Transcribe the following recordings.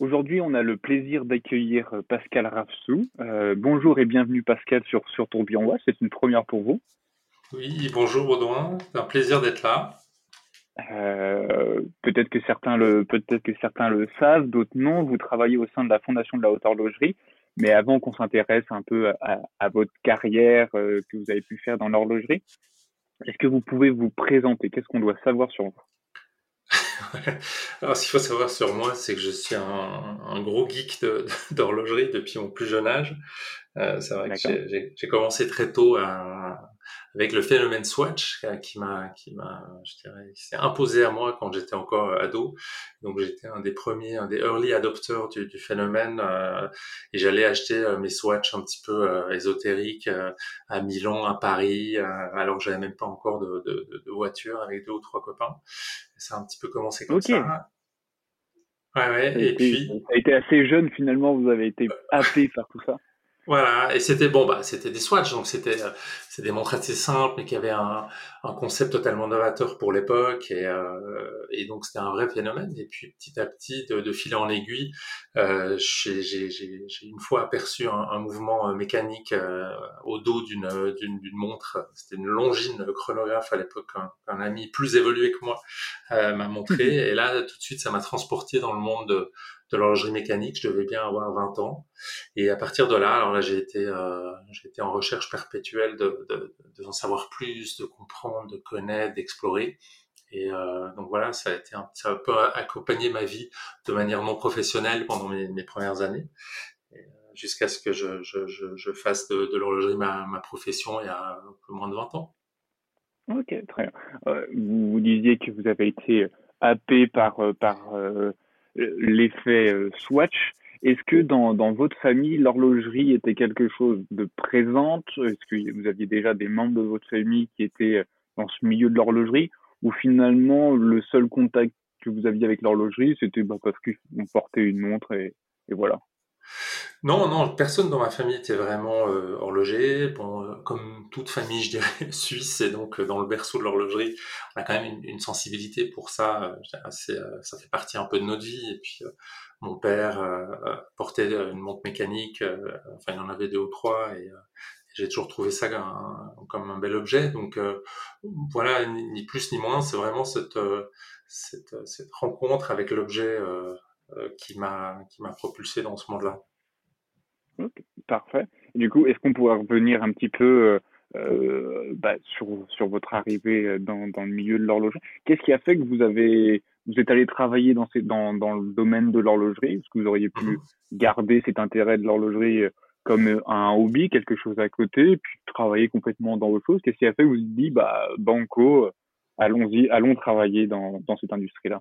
Aujourd'hui, on a le plaisir d'accueillir euh, Pascal Rafsou. Euh, bonjour et bienvenue Pascal sur, sur Tourbillon C'est une première pour vous. Oui, bonjour Baudouin. C'est un plaisir d'être là. Euh, peut-être que certains le peut-être que certains le savent, d'autres non. Vous travaillez au sein de la Fondation de la Haute Horlogerie. Mais avant qu'on s'intéresse un peu à, votre carrière que vous avez pu faire dans l'horlogerie, est-ce que vous pouvez vous présenter? Qu'est-ce qu'on doit savoir sur vous? Alors, ce qu'il faut savoir sur moi, c'est que je suis un, gros geek d'horlogerie depuis mon plus jeune âge. Euh, c'est vrai que j'ai commencé très tôt à, avec le phénomène Swatch euh, qui m'a, qui m'a, je dirais, qui s'est imposé à moi quand j'étais encore euh, ado. Donc j'étais un des premiers, un des early adopters du, du phénomène euh, et j'allais acheter mes Swatch un petit peu euh, ésotériques à Milan, à Paris, alors que j'avais même pas encore de, de, de, voiture avec deux ou trois copains. Et ça a un petit peu commencé comme ça. Ouais, ouais. Et, puis, ça a été assez jeune finalement. Vous avez été happé par tout ça. Voilà, et c'était bon, bah, c'était des swatchs, donc c'était euh, c'est des montres assez simples, mais qui avaient un, un concept totalement novateur pour l'époque, et, euh, et donc c'était un vrai phénomène. Et puis petit à petit, de, de fil en aiguille, euh, j'ai une fois aperçu un, un mouvement euh, mécanique euh, au dos d'une d'une montre. C'était une longine chronographe à l'époque, un, ami plus évolué que moi m'a montré, et là tout de suite, ça m'a transporté dans le monde de de l'horlogerie mécanique, je devais bien avoir 20 ans. Et à partir de là, alors là, j'ai été, euh, j'ai été en recherche perpétuelle de, de, de, savoir plus, de comprendre, de connaître, d'explorer. Et euh, donc voilà, ça a été un, ça a peu accompagné ma vie de manière non professionnelle pendant mes, premières années, euh, jusqu'à ce que je, fasse de, l'horlogerie ma, profession il y a un peu moins de 20 ans. Ok, très bien. Euh, vous, disiez que vous avez été happé par, par l'effet euh, Swatch. Est-ce que dans, dans votre famille, l'horlogerie était quelque chose de présente? Est-ce que vous aviez déjà des membres de votre famille qui étaient euh, dans ce milieu de l'horlogerie? Ou finalement, le seul contact que vous aviez avec l'horlogerie, c'était bah, parce qu'on portait une montre et, et voilà non, non, personne dans ma famille était vraiment euh, horloger. Euh, comme toute famille, je dirais, suisse, et donc euh, dans le berceau de l'horlogerie, on a quand même une, sensibilité pour ça. Ça fait partie un peu de notre vie. Et puis, mon père portait une montre mécanique, enfin, il en avait deux ou trois, et j'ai toujours trouvé ça comme un bel objet. Donc, voilà, ni, plus ni moins, c'est vraiment cette, cette, rencontre avec l'objet qui qui m'a propulsé dans ce monde-là parfait. du coup, est-ce qu'on pourrait revenir un petit peu euh, euh, bah, sur, sur votre arrivée dans, dans le milieu de l'horlogerie? Qu'est-ce qui a fait que vous avez vous êtes allé travailler dans, ces, dans, dans le domaine de l'horlogerie? Est-ce que vous auriez pu mhm. garder cet intérêt de l'horlogerie euh, comme un hobby, quelque chose à côté, puis travailler complètement dans autre chose? Qu'est-ce qui a fait que vous vous dit, bah, banco, allons-y, allons travailler dans, dans cette industrie-là?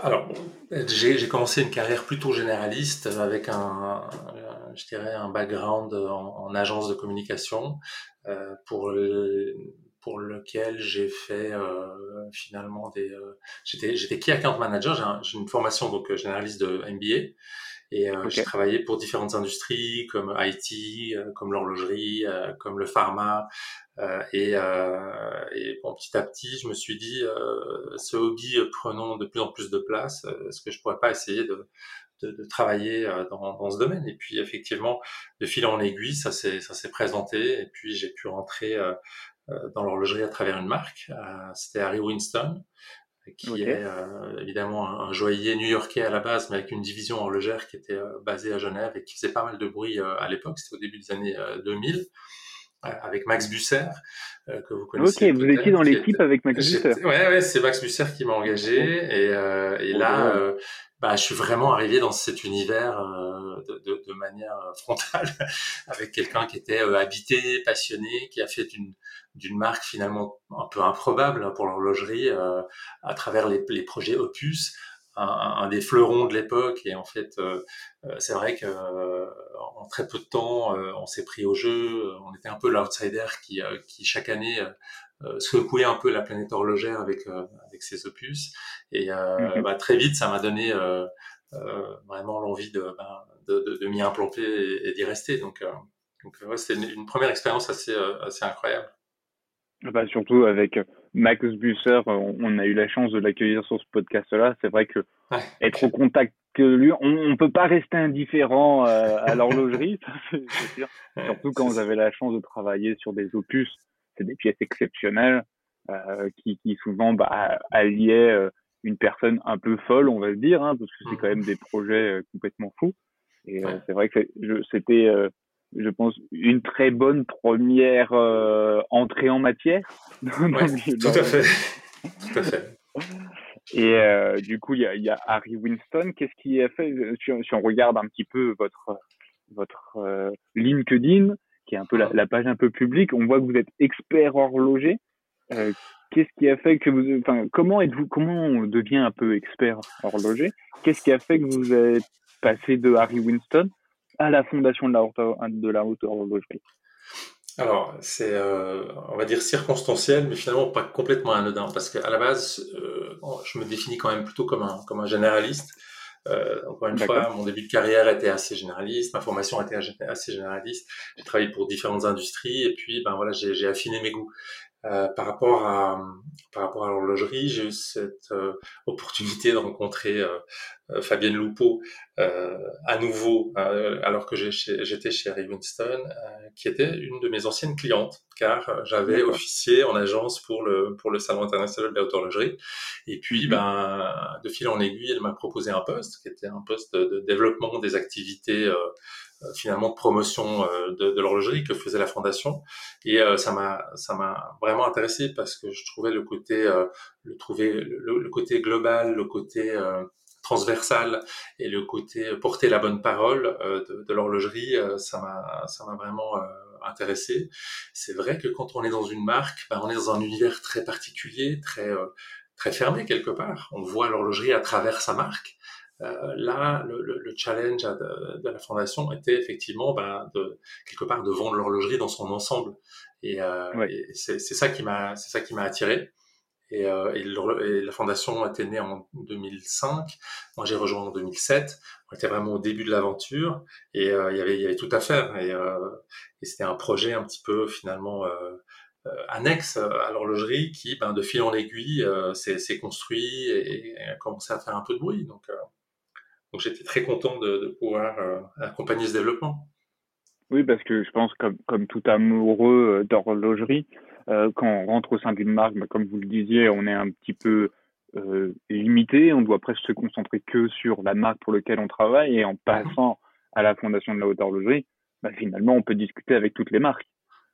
Alors, j'ai commencé une carrière plutôt généraliste avec un, je dirais, un background en, en agence de communication euh, pour le, pour lequel j'ai fait euh, finalement des. Euh, j'étais j'étais key account manager. J'ai une formation donc généraliste de MBA et euh, okay. j'ai travaillé pour différentes industries comme IT, euh, comme l'horlogerie, euh, comme le pharma. et, et bon, petit à petit, je me suis dit, ce hobby prenant de plus en plus de place, est-ce que je pourrais pas essayer de, de, de travailler dans, dans, ce domaine? Et puis effectivement, de fil en aiguille, ça s'est ça s'est présenté. Et puis j'ai pu rentrer dans l'horlogerie à travers une marque. C'était Harry Winston qui est euh, évidemment un, joaillier new-yorkais à la base, mais avec une division horlogère qui était euh, basée à Genève et qui faisait pas mal de bruit euh, à l'époque. C'était au début des années 2000 avec Max Busser, que vous connaissez. Ok, vous étiez dans l'équipe avec Max Busser. Ouais, ouais, c'est Max Busser qui m'a engagé. Et, euh, et là, euh, bah, je suis vraiment arrivé dans cet univers euh, de, de, de, manière frontale, avec quelqu'un qui était habité, passionné, qui a fait d'une d'une marque finalement un peu improbable pour l'horlogerie à travers les, les projets Opus, un, un, des fleurons de l'époque. Et en fait, euh, euh c'est vrai que euh, en très peu de temps, euh, on s'est pris au jeu. On était un peu l'outsider qui, qui chaque année secouait un peu la planète horlogère avec avec ses opus. Et mm-hmm. bah, très vite, ça m'a donné vraiment l'envie de, bah, de, de, de m'y implanter et, et d'y rester. Donc, donc ouais, c'était une, une, première expérience assez assez incroyable. Bah, surtout avec Max Busser, on, a eu la chance de l'accueillir sur ce podcast-là. C'est vrai que être au contact que lui, on, ne peut pas rester indifférent euh, à l'horlogerie, c'est sûr. Surtout quand vous avez la chance de travailler sur des opus, c'est des pièces exceptionnelles euh, qui, qui souvent bah, alliaient euh, une personne un peu folle, on va se dire, hein, parce que c'est quand même des projets complètement fous. Et c'est vrai que c'était, je pense, une très bonne première entrée en matière. tout à fait. Tout à fait. Et euh, du coup, il y a, y a, Harry Winston. Qu'est-ce qui a fait? Si on, si on, regarde un petit peu votre votre euh, LinkedIn, qui est un peu la, la, page un peu publique, on voit que vous êtes expert horloger. Euh, Qu'est-ce qui a fait que vous, enfin, comment êtes-vous, comment on devient un peu expert horloger? Qu'est-ce qui a fait que vous êtes passé de Harry Winston à la fondation de la haute, de la haute horlogerie alors, c'est, euh, on va dire circonstanciel, mais finalement pas complètement anodin, parce qu'à la base, euh, je me définis quand même plutôt comme un, comme un généraliste. Euh, encore une fois, mon début de carrière était assez généraliste, ma formation était assez généraliste. J'ai travaillé pour différentes industries, et puis, ben voilà, j'ai affiné mes goûts. Euh, par rapport à par rapport à l'horlogerie, j'ai eu cette euh, opportunité de rencontrer euh, euh Fabienne Loupeau à nouveau alors que j'étais chez Winston, qui était une de mes anciennes clientes, car j'avais officié en agence pour le pour le salon international de la haute horlogerie. Et puis, mhm. ben, de fil en aiguille, elle m'a proposé un poste qui était un poste de développement des activités euh, finalement de promotion euh, de, de l'horlogerie que faisait la fondation et euh, ça m'a ça m'a vraiment intéressé parce que je trouvais le côté le trouver le, côté global le côté transversal et le côté porter la bonne parole de, de l'horlogerie ça m'a ça m'a vraiment intéressé c'est vrai que quand on est dans une marque ben, on est dans un univers très particulier très très fermé quelque part on voit l'horlogerie à travers sa marque euh, là, le, le, challenge de, de, la fondation était effectivement ben, de quelque part de vendre l'horlogerie dans son ensemble. Et, euh, et c'est ça qui m'a, c'est ça qui m'a attiré. Et, euh, et, la fondation était née en 2005. Moi, j'ai rejoint en 2007. On était vraiment au début de l'aventure et euh, il y avait, tout à faire. Et, euh, et c'était un projet un petit peu finalement annexe à l'horlogerie qui, ben, de fil en aiguille, s'est construit et, a commencé à faire un peu de bruit. Donc, j'étais très content de, pouvoir accompagner ce développement. Oui, parce que je pense comme, tout amoureux d'horlogerie, euh, quand on rentre au sein d'une marque, bah, comme vous le disiez, on est un petit peu limité, on doit presque se concentrer que sur la marque pour laquelle on travaille, et en passant à la fondation de la haute horlogerie, bah, finalement, on peut discuter avec toutes les marques.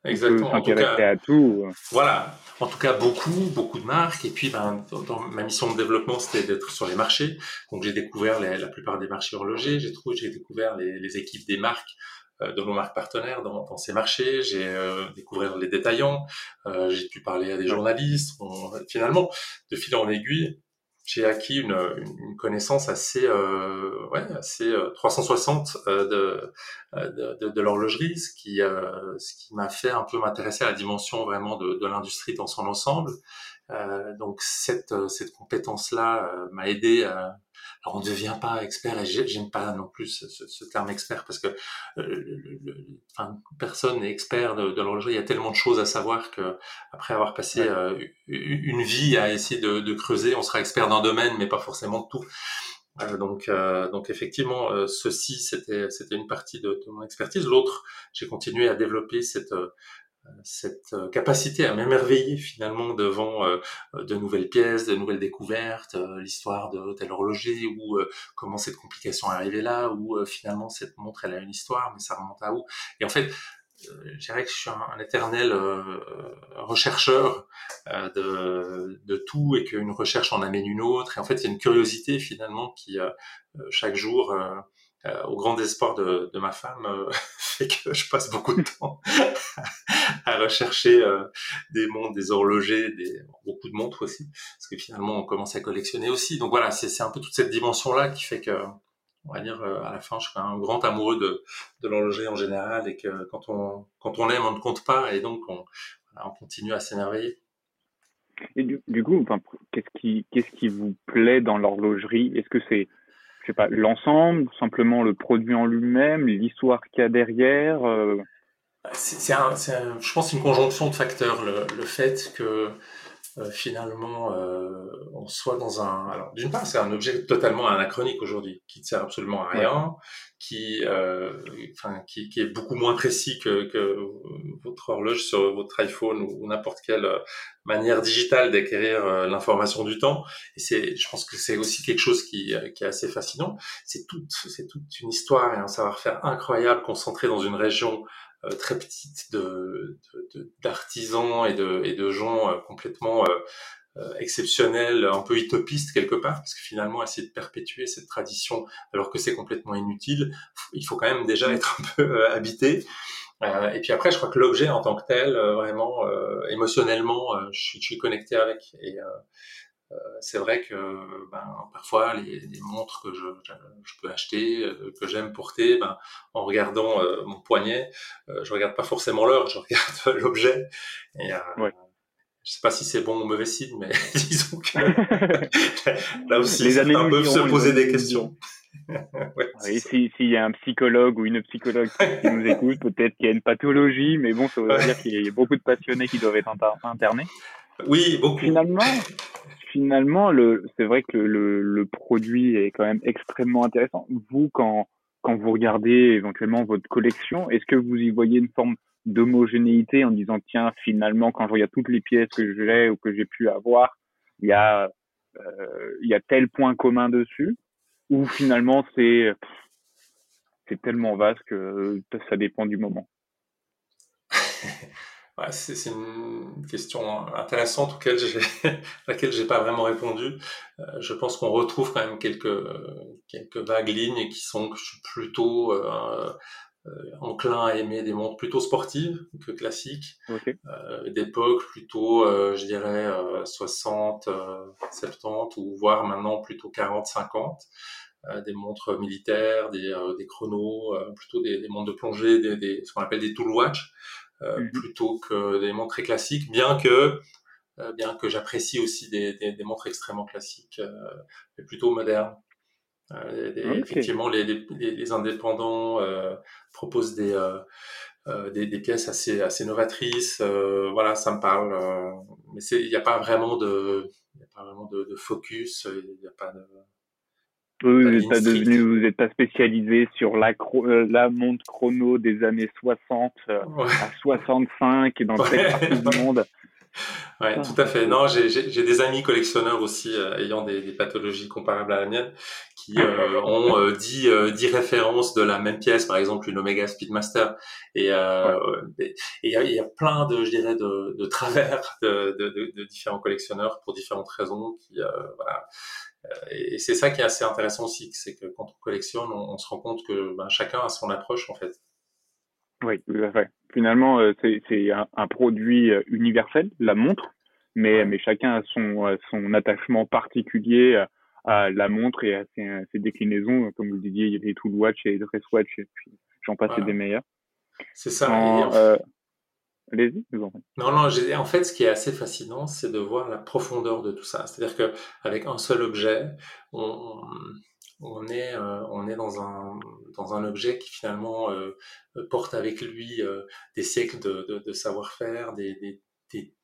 Exactement. En tout cas, à tout. Voilà. En tout cas, beaucoup, beaucoup de marques. Et puis, ben, dans, ma mission de développement, c'était d'être sur les marchés. Donc, j'ai découvert les, la plupart des marchés horlogers. J'ai trouvé, j'ai découvert les, les, équipes des marques, euh, de nos marques partenaires dans, dans ces marchés. J'ai euh, découvert les détaillants. Euh, j'ai pu parler à des journalistes. finalement, de fil en aiguille, j'ai acquis une, une, connaissance assez, euh, ouais, assez 360 euh, euh, euh, de, de, de l'horlogerie, ce qui, euh, ce qui m'a fait un peu m'intéresser à la dimension vraiment de, de l'industrie dans son ensemble. Euh, donc cette, cette compétence-là m'a aidé à, alors on ne devient pas expert, et j'aime pas non plus ce, ce, terme expert parce que euh, enfin, personne n'est expert de, de l'horlogerie. Il y a tellement de choses à savoir que après avoir passé euh, une vie à essayer de, de, creuser, on sera expert d'un domaine, mais pas forcément de tout. Euh, donc, euh, donc effectivement, ceci c'était c'était une partie de, de mon expertise. L'autre, j'ai continué à développer cette cette euh, capacité à m'émerveiller finalement devant euh, de nouvelles pièces, de nouvelles découvertes, euh, l'histoire de tel horloger ou comment cette complication est arrivée là, ou finalement cette montre elle a une histoire, mais ça remonte à où? Et en fait, je dirais que je suis un, éternel rechercheur de, de, tout et qu'une recherche en amène une autre. Et en fait, il y a une curiosité finalement qui chaque jour euh, au grand espoir de, de ma femme, euh, fait que je passe beaucoup de temps à rechercher euh, des montres, des horlogers, des, beaucoup de montres aussi, parce que finalement on commence à collectionner aussi. Donc voilà, c'est un peu toute cette dimension-là qui fait que, on va dire, à la fin, je suis un grand amoureux de, de l'horloger en général et que quand on, quand on aime, on ne compte pas et donc on, on continue à s'émerveiller. Et du, du coup, enfin, qu'est-ce qui, qu'est-ce qui vous plaît dans l'horlogerie? Est-ce que c'est sais pas, l'ensemble, simplement le produit en lui-même, l'histoire qu'il y a derrière euh... c'est un, je pense, une conjonction de facteurs. Le fait que euh, finalement euh, on soit dans un alors d'une part c'est un objet totalement anachronique aujourd'hui qui ne sert absolument à rien qui euh, enfin qui, qui, est beaucoup moins précis que, que votre horloge sur votre iPhone ou, n'importe quelle manière digitale d'acquérir l'information du temps. Et c'est je pense que c'est aussi quelque chose qui, qui est assez fascinant. C'est toute c'est toute une histoire et un savoir-faire incroyable concentré dans une région euh, très petite de d'artisans et de, et de gens euh, complètement euh, exceptionnels, un peu utopistes quelque part, parce que finalement essayer de perpétuer cette tradition alors que c'est complètement inutile, il faut quand même déjà être un peu habité. Euh, et puis après, je crois que l'objet en tant que tel, vraiment émotionnellement, je suis, je, suis, connecté avec. Et euh, c'est vrai que ben, parfois les, les, montres que je, je, peux acheter, euh, que j'aime porter, ben, en regardant euh, mon poignet, je regarde pas forcément l'heure, je regarde l'objet. Et ouais. je sais pas si c'est bon ou mauvais signe, mais disons que là aussi, les années un peu se poser des questions. ouais, oui, s'il y a un psychologue ou une psychologue qui nous écoute, peut-être qu'il y a une pathologie, mais bon, ça veut dire qu'il y a beaucoup de passionnés qui doivent être internés. Oui, beaucoup. Finalement, finalement, le, c'est vrai que le, le, produit est quand même extrêmement intéressant. Vous, quand, quand vous regardez éventuellement votre collection, est-ce que vous y voyez une forme d'homogénéité en disant tiens finalement quand je regarde toutes les pièces que j'ai ou que j'ai pu avoir, il y a euh, il y a tel point commun dessus? Ou finalement c'est c'est tellement vaste que ça dépend du moment? c'est une question intéressante auquel j'ai, laquelle j'ai pas vraiment répondu. Euh, je pense qu'on retrouve quand même quelques quelques vagues lignes qui sont que je suis plutôt euh, euh, enclin à aimer des montres plutôt sportives que classiques, d'époque plutôt, je dirais 60, 70 ou voire maintenant plutôt 40, 50. des montres militaires, des, des chronos, plutôt des, des, montres de plongée, des, des, ce qu'on appelle des tool watch, euh, mhm. plutôt que des montres très classiques, bien que euh, bien que j'apprécie aussi des, des, des, montres extrêmement classiques, euh, mais plutôt modernes. Effectivement, les, les, les indépendants proposent des, des, des, pièces assez, assez novatrices. voilà, ça me parle. mais il n'y a pas vraiment de, y a pas vraiment de, de focus. Il n'y a pas de oui, vous n'êtes pas devenu, vous n'êtes pas spécialisé sur la, euh, la montre chrono des années 60 euh, à 65 et dans cette partie du monde. Ouais, ah. tout à fait. Non, j'ai des amis collectionneurs aussi euh, ayant des, des, pathologies comparables à la mienne qui ont 10, 10 références de la même pièce, par exemple une Omega Speedmaster. Et il y, a, y, a, plein de, je dirais, de, de travers de, de, de, différents collectionneurs pour différentes raisons qui, voilà, euh, et c'est ça qui est assez intéressant aussi, c'est que quand on collectionne, on, se rend compte que ben, chacun a son approche en fait. Oui, Finalement, euh, c'est un, produit euh, universel, la montre, mais, mais chacun a son, son attachement particulier à la montre et à ses, déclinaisons. Comme vous disiez, il y a les Tool Watch et les Dress Watch, et puis j'en passe des meilleurs. C'est ça. Allez-y, Non, non, en fait, ce qui est assez fascinant, c'est de voir la profondeur de tout ça. C'est-à-dire qu'avec un seul objet, on, on est, euh, on est dans, un, dans un objet qui finalement euh, porte avec lui euh, des siècles de, de, de savoir-faire, des, des, des,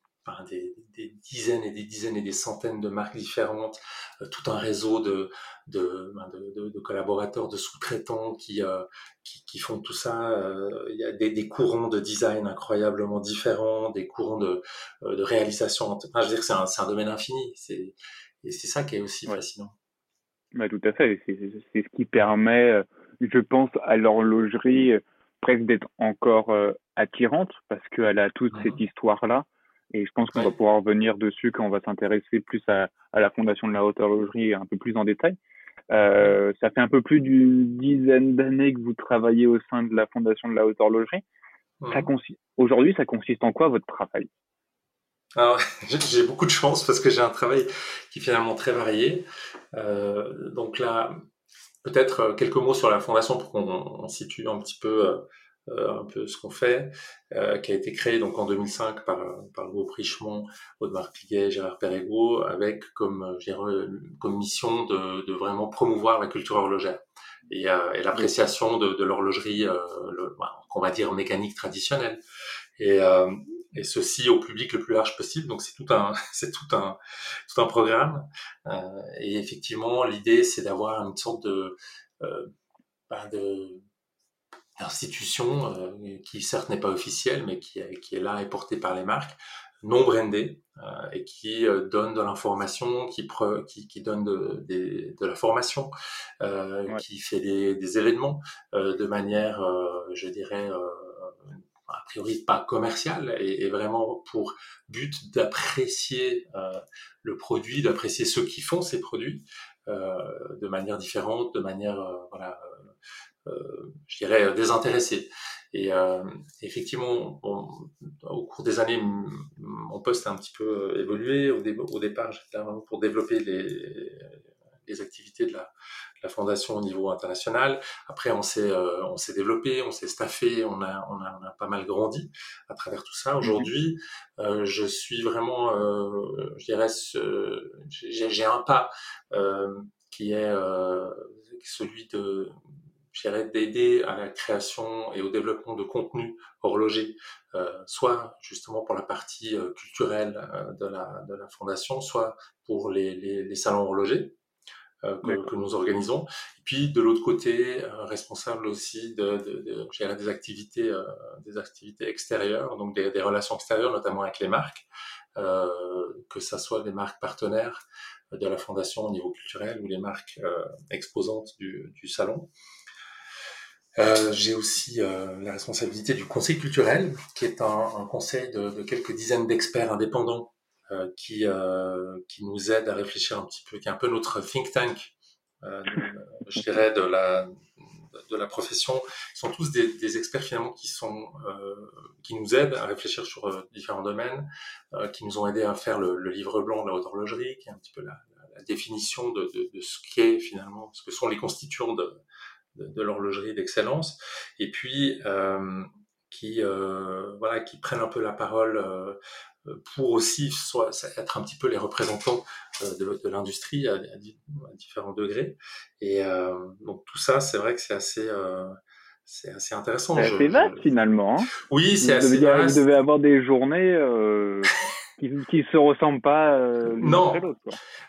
des, dizaines et des dizaines et des centaines de marques différentes, euh, tout un réseau de, de, ben, de, de collaborateurs, de sous-traitants qui, euh, qui, qui, font tout ça. Euh, il y a des, des, courants de design incroyablement différents, des courants de, de réalisation. Enfin, je veux dire que c'est un, un, domaine infini. C'est, et c'est ça qui est aussi fascinant. Bah, tout à fait. C'est, ce qui permet, je pense, à l'horlogerie presque d'être encore attirante parce qu'elle a toute cette histoire-là et je pense qu'on va pouvoir revenir dessus quand on va s'intéresser plus à, à, la fondation de la haute horlogerie un peu plus en détail. Euh, ça fait un peu plus d'une dizaine d'années que vous travaillez au sein de la fondation de la haute horlogerie. Aujourd'hui, ça consiste en quoi votre travail? Alors, j'ai beaucoup de chance parce que j'ai un travail qui est finalement très varié. Euh, donc là, peut-être euh, quelques mots sur la fondation pour qu'on situe un petit peu un peu ce qu'on fait, euh, qui a été créé donc en 2005 par, par le groupe Richemont, Audemars Piguet, Gérard Perregaux, avec comme, euh, je dirais, comme mission de, de vraiment promouvoir la culture horlogère et, euh, et l'appréciation de, de l'horlogerie, bah, qu'on va dire mécanique traditionnelle. Et, et ceci au public le plus large possible. Donc c'est tout un, c'est tout un, tout un programme. Euh, et effectivement, l'idée c'est d'avoir une sorte de, euh, ben de institution euh, qui certes n'est pas officielle, mais qui, qui est là et portée par les marques, non brandée euh, et qui euh, donne de l'information, qui, qui, qui, donne de, de, la formation, euh, qui fait des, des événements euh, de manière, je dirais, a priori pas commerciale et, et vraiment pour but d'apprécier le produit, d'apprécier ceux qui font ces produits de manière différente, de manière voilà euh, je dirais, désintéressé. Et euh, effectivement, au cours des années, mon poste a un petit peu évolué. Au, au départ, j'étais vraiment pour développer les, les activités de la, la, fondation au niveau international. Après, on s'est euh, on s'est développé, on s'est staffé, on a, on a, on a pas mal grandi à travers tout ça. Aujourd'hui, euh, je suis vraiment, euh, je dirais, j'ai un pas qui est celui de je d'aider à la création et au développement de contenu horloger, euh, soit justement pour la partie euh, culturelle euh, de, la, de la fondation, soit pour les, les, les salons horlogers euh, que, que, nous organisons. Et puis de l'autre côté, responsable aussi de, de, de des activités, des activités extérieures, donc des, des, relations extérieures, notamment avec les marques, que ça soit des marques partenaires de la fondation au niveau culturel ou les marques exposantes du, du salon. Euh, j'ai aussi euh, la responsabilité du conseil culturel, qui est un, un conseil de, de, quelques dizaines d'experts indépendants euh, qui, qui nous aident à réfléchir un petit peu, qui est un peu notre think tank, je dirais, de la, de la profession. Ils sont tous des, des experts finalement qui, sont, qui nous aident à réfléchir sur différents domaines, qui nous ont aidés à faire le, le, livre blanc de la haute horlogerie, qui est un petit peu la, la définition de, de, de ce qu'est finalement, ce que sont les constituants de, de, l'horlogerie d'excellence, et puis euh, qui euh, voilà qui prennent un peu la parole euh, pour aussi soit être un petit peu les représentants de, de l'industrie à, différents degrés. Et donc tout ça, c'est vrai que c'est assez c'est assez intéressant. C'est assez vaste finalement. Hein oui, c'est assez vaste. Vous devez avoir des journées qui ne se ressemblent pas euh, non. l'autre.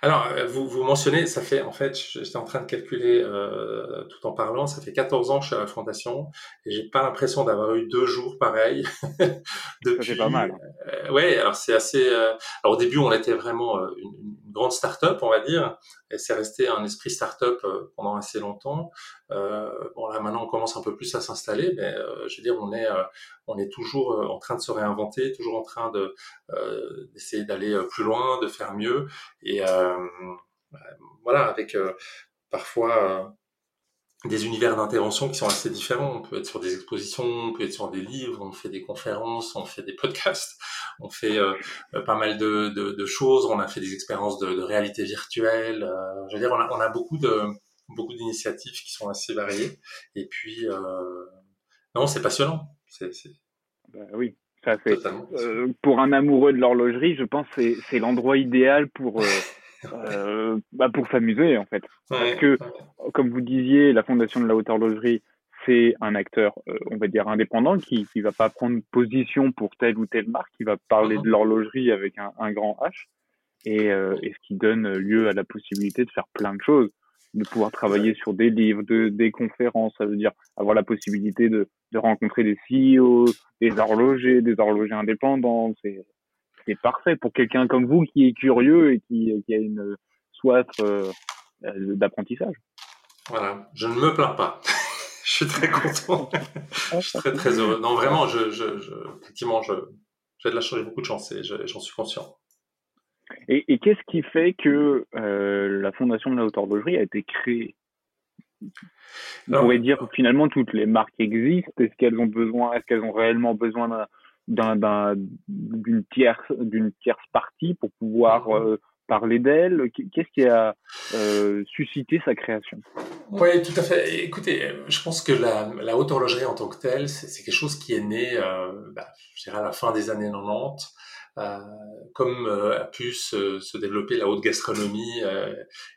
Alors, euh, vous, vous mentionnez, ça fait, en fait, j'étais en train de calculer euh, tout en parlant, ça fait 14 ans que je suis à la Fondation et j'ai pas l'impression d'avoir eu deux jours pareils depuis. C'est pas mal. Euh, ouais, alors c'est assez. Euh, alors au début, on était vraiment une, une grande start-up, on va dire, et c'est resté un esprit start-up pendant assez longtemps. bon là, maintenant, on commence un peu plus à s'installer, mais je veux dire, on est, on est toujours en train de se réinventer, toujours en train de d'essayer d'aller euh, plus loin, de faire mieux. Et euh, voilà, avec euh, parfois des univers d'intervention qui sont assez différents. On peut être sur des expositions, on peut être sur des livres, on fait des conférences, on fait des podcasts, on fait pas mal de, de, de, choses. On a fait des expériences de, de réalité virtuelle. je veux dire, on a, on a beaucoup de beaucoup d'initiatives qui sont assez variées. Et puis, non, c'est passionnant. C'est, ben oui, euh, pour un amoureux de l'horlogerie, je pense que c'est l'endroit idéal pour, euh, bah pour s'amuser, en fait. Parce que, comme vous disiez, la Fondation de la Haute Horlogerie, c'est un acteur, euh, on va dire, indépendant qui ne va pas prendre position pour telle ou telle marque, qui va parler uh-huh. de l'horlogerie avec un, un, grand H, et, euh, et ce qui donne lieu à la possibilité de faire plein de choses de pouvoir travailler sur des livres, de, des conférences, ça veut dire avoir la possibilité de, de rencontrer des CEO, des horlogers, des horlogers indépendants. C'est, c'est parfait pour quelqu'un comme vous qui est curieux et qui, qui a une soif euh, d'apprentissage. Voilà, je ne me plains pas. je suis très content. je suis très très heureux. Non, vraiment, je, je, je effectivement, je, j'ai de la chance, j'ai beaucoup de chance et j'en suis conscient. Et, et qu'est-ce qui fait que euh, la Fondation de la Haute Horlogerie a été créée? On pourrait dire que finalement toutes les marques existent. Est-ce qu'elles ont besoin, est-ce qu'elles ont réellement besoin d'un, d'une tierce, d'une tierce partie pour pouvoir mhm. euh, parler d'elles Qu'est-ce qui a euh, suscité sa création? Oui, tout à fait. Écoutez, je pense que la, la haute horlogerie en tant que telle, c'est, quelque chose qui est né, euh, bah, je dirais à la fin des années 90. Comme a pu se, développer la haute gastronomie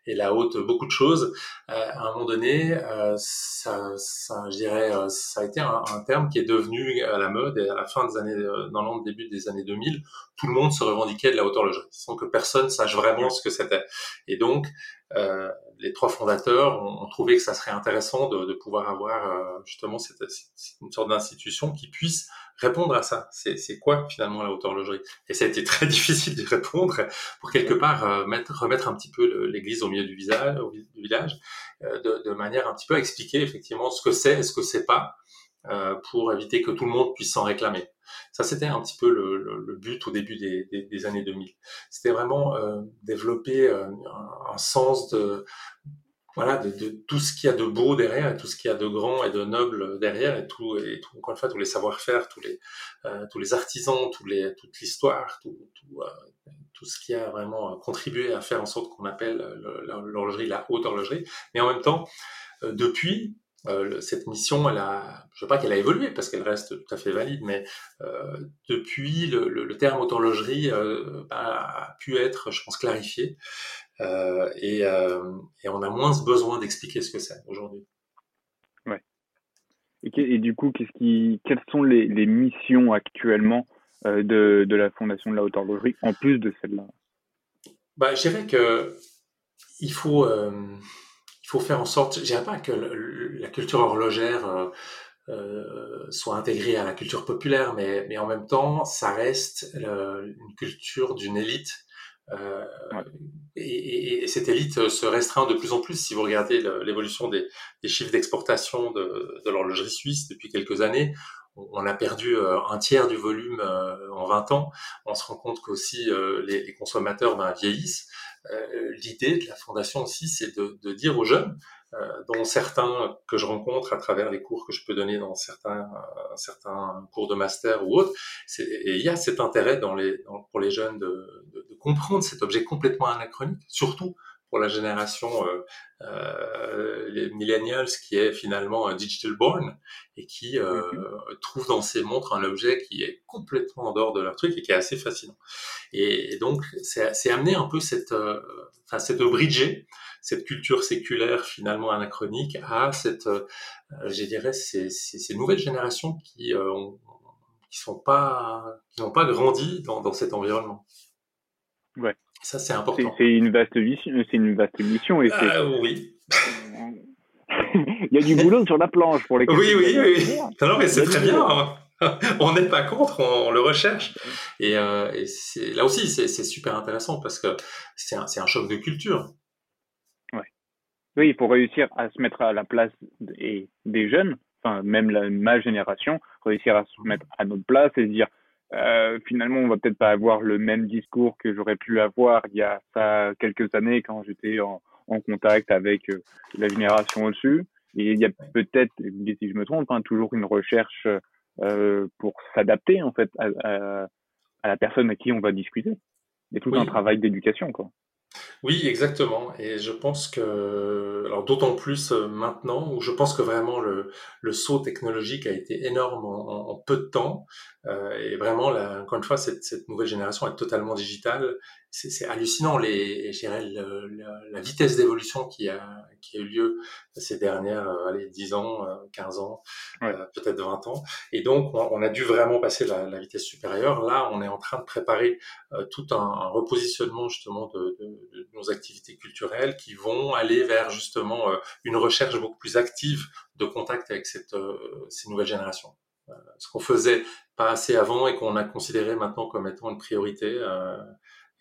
et la haute beaucoup de choses, à un moment donné, ça, ça, je dirais, ça a été un, un, terme qui est devenu à la mode et à la fin des années, dans le début des années 2000, tout le monde se revendiquait de la haute horlogerie, sans que personne sache vraiment ce que c'était. Et donc, euh, les trois fondateurs ont, trouvé que ça serait intéressant de, de pouvoir avoir euh, justement cette, une sorte d'institution qui puisse répondre à ça. C'est quoi finalement la haute horlogerie? Et ça a été très difficile d'y répondre pour quelque part euh, mettre, remettre un petit peu l'église au milieu du, visage, au, du village, euh, de, de, manière un petit peu à expliquer effectivement ce que c'est et ce que c'est pas, euh, pour éviter que tout le monde puisse s'en réclamer. Ça, c'était un petit peu le, le, but au début des, des, des années 2000. C'était vraiment euh, développer euh, un, un, sens de voilà de, tout ce qu'il y a de beau derrière, et tout ce qu'il y a de grand et de noble derrière, et tout encore une fois tous les savoir-faire, tous les euh, artisans, toute l'histoire, tout euh, ce qui a vraiment contribué à faire en sorte qu'on appelle l'horlogerie la haute horlogerie. Mais en même temps, depuis euh, cette mission, elle a, je ne veux pas qu'elle a évolué parce qu'elle reste tout à fait valide, mais euh, depuis le, terme horlogerie euh, bah, a pu être, je pense, clarifié euh, et, euh, et, on a moins besoin d'expliquer ce que c'est aujourd'hui. Ouais. Et, et, du coup, qu'est-ce qui, quelles sont les, les missions actuellement euh, de, de, la fondation de la haute horlogerie en plus de celle-là? Bah, Je dirais que il faut il faut faire en sorte, je dirais pas que la culture horlogère euh, soit intégrée à la culture populaire, mais, mais en même temps, ça reste euh, une culture d'une élite. Euh, et, et, cette élite se restreint de plus en plus. Si vous regardez l'évolution des, des, chiffres d'exportation de, de l'horlogerie suisse depuis quelques années, on a perdu un tiers du volume en 20 ans. On se rend compte qu'aussi les, les, consommateurs ben, vieillissent. Euh, l'idée de la fondation aussi, c'est de, de, dire aux jeunes, euh, dont certains que je rencontre à travers les cours que je peux donner dans certains, euh, certains cours de master ou autres, et il y a cet intérêt dans les, dans, pour les jeunes de, de, de, comprendre cet objet complètement anachronique, surtout pour la génération euh, euh, les millennials qui est finalement un digital born et qui euh, mm-hmm. trouve dans ces montres un objet qui est complètement en dehors de leur truc et qui est assez fascinant. Et, donc c'est amener un peu cette, euh, enfin c'est de bridger cette culture séculaire finalement anachronique à cette, euh, je dirais, ces, ces, ces, nouvelles générations qui euh, ont, qui sont pas, qui n'ont pas grandi dans, dans cet environnement. Ouais. Ça, c'est important. C'est une vaste mission. C'est une vaste mission. Et euh, oui. Il y a du boulot sur la planche pour les. Oui, oui, oui. Non, mais c'est très bien. Hein. on n'est pas contre, on, le recherche. Et, euh, et là aussi, c'est, super intéressant parce que c'est un, c'est un choc de culture. Oui, il faut réussir à se mettre à la place des, des jeunes, enfin même la, ma génération, réussir à se mettre à notre place et se dire euh, finalement, on va peut-être pas avoir le même discours que j'aurais pu avoir il y a ça quelques années quand j'étais en, en, contact avec euh, la génération au-dessus. Et il y a peut-être, si je me trompe, hein, toujours une recherche euh, pour s'adapter en fait à, à, à, la personne à qui on va discuter. Il y a tout oui. un travail d'éducation, quoi. Oui, exactement. Et je pense que, alors d'autant plus euh, maintenant, où je pense que vraiment le, le saut technologique a été énorme en, peu de temps. Euh, et vraiment, là, encore une fois, cette, cette, nouvelle génération est totalement digitale. C'est hallucinant, les, dirais, le, la, vitesse d'évolution qui a, qui a eu lieu ces dernières euh, allez, 10 ans, 15 ans, ouais. euh, peut-être 20 ans. Et donc, on, on, a dû vraiment passer la, la, vitesse supérieure. Là, on est en train de préparer euh, tout un, un, repositionnement justement de, de, de, nos activités culturelles qui vont aller vers justement euh, une recherche beaucoup plus active de contact avec cette, euh, ces nouvelles générations. Euh, ce qu'on faisait pas assez avant et qu'on a considéré maintenant comme étant une priorité. Euh,